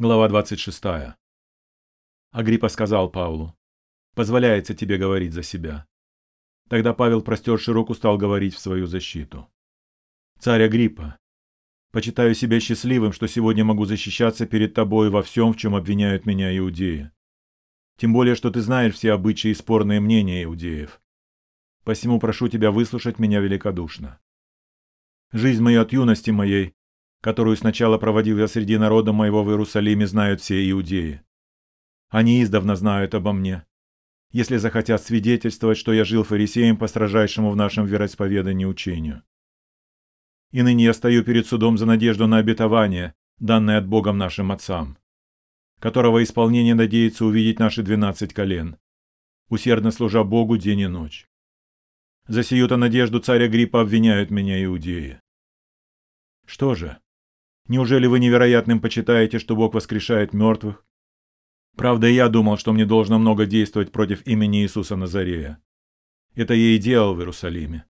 Глава 26. Агриппа сказал Павлу, «Позволяется тебе говорить за себя». Тогда Павел, простерши руку, стал говорить в свою защиту. «Царь Агриппа, почитаю себя счастливым, что сегодня могу защищаться перед тобой во всем, в чем обвиняют меня иудеи. Тем более, что ты знаешь все обычаи и спорные мнения иудеев. Посему прошу тебя выслушать меня великодушно. Жизнь мою от юности моей которую сначала проводил я среди народа моего в Иерусалиме, знают все иудеи. Они издавна знают обо мне. Если захотят свидетельствовать, что я жил фарисеем по строжайшему в нашем вероисповедании учению. И ныне я стою перед судом за надежду на обетование, данное от Богом нашим отцам, которого исполнение надеется увидеть наши двенадцать колен, усердно служа Богу день и ночь. За сию-то надежду царя Гриппа обвиняют меня иудеи. Что же, Неужели вы невероятным почитаете, что Бог воскрешает мертвых? Правда, я думал, что мне должно много действовать против имени Иисуса Назарея. Это я и делал в Иерусалиме.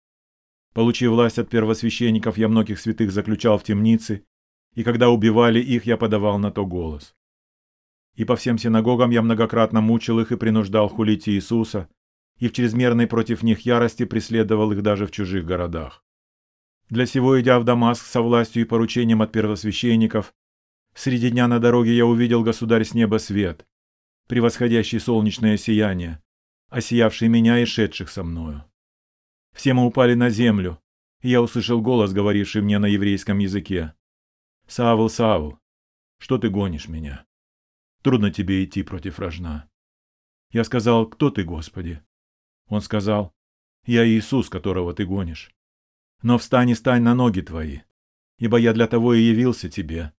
Получив власть от первосвященников, я многих святых заключал в темницы, и когда убивали их, я подавал на то голос. И по всем синагогам я многократно мучил их и принуждал хулить Иисуса, и в чрезмерной против них ярости преследовал их даже в чужих городах. Для сего, идя в Дамаск со властью и поручением от первосвященников, среди дня на дороге я увидел, государь, с неба свет, превосходящий солнечное сияние, осиявший меня и шедших со мною. Все мы упали на землю, и я услышал голос, говоривший мне на еврейском языке. «Савл, Савл, что ты гонишь меня? Трудно тебе идти против рожна». Я сказал, «Кто ты, Господи?» Он сказал, «Я Иисус, которого ты гонишь. Но встань и стань на ноги твои, ибо я для того и явился тебе,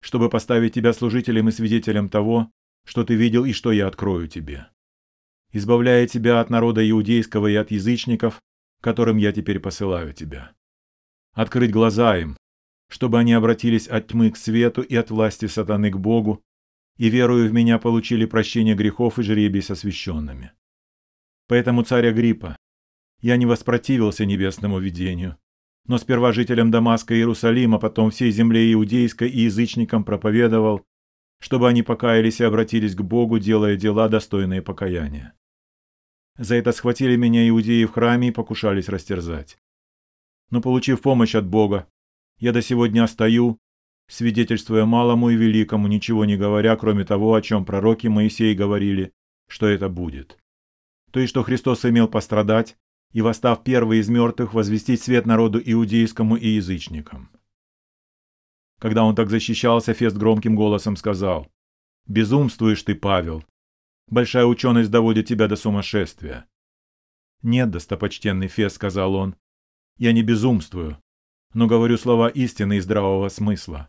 чтобы поставить тебя служителем и свидетелем того, что ты видел и что я открою тебе, избавляя тебя от народа иудейского и от язычников, которым я теперь посылаю тебя. Открыть глаза им, чтобы они обратились от тьмы к свету и от власти сатаны к Богу, и, веруя в меня, получили прощение грехов и жребий с освященными. Поэтому, царь Агриппа, я не воспротивился небесному видению, но сперва жителям Дамаска и Иерусалима, потом всей земле иудейской и язычникам проповедовал, чтобы они покаялись и обратились к Богу, делая дела, достойные покаяния. За это схватили меня иудеи в храме и покушались растерзать. Но получив помощь от Бога, я до сего дня стою, свидетельствуя малому и великому, ничего не говоря, кроме того, о чем пророки Моисей говорили, что это будет. То есть, что Христос имел пострадать, и, восстав первый из мертвых, возвестить свет народу иудейскому и язычникам. Когда он так защищался, Фест громким голосом сказал, «Безумствуешь ты, Павел! Большая ученость доводит тебя до сумасшествия». «Нет, достопочтенный Фест», — сказал он, — «я не безумствую, но говорю слова истины и здравого смысла.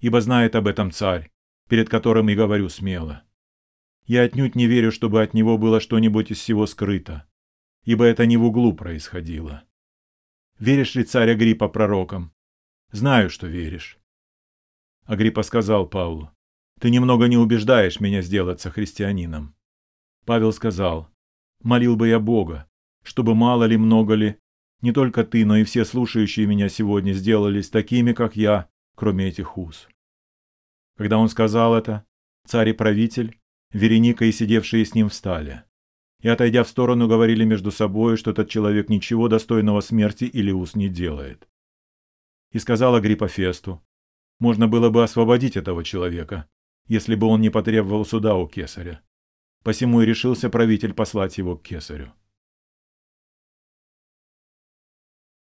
Ибо знает об этом царь, перед которым и говорю смело. Я отнюдь не верю, чтобы от него было что-нибудь из всего скрыто ибо это не в углу происходило. Веришь ли, царь Агриппа, пророкам? Знаю, что веришь. Агриппа сказал Павлу, ты немного не убеждаешь меня сделаться христианином. Павел сказал, молил бы я Бога, чтобы мало ли, много ли, не только ты, но и все слушающие меня сегодня сделались такими, как я, кроме этих уз. Когда он сказал это, царь и правитель, Вереника и сидевшие с ним встали и, отойдя в сторону, говорили между собой, что этот человек ничего достойного смерти или уз не делает. И сказал Агриппа Фесту, можно было бы освободить этого человека, если бы он не потребовал суда у кесаря. Посему и решился правитель послать его к кесарю.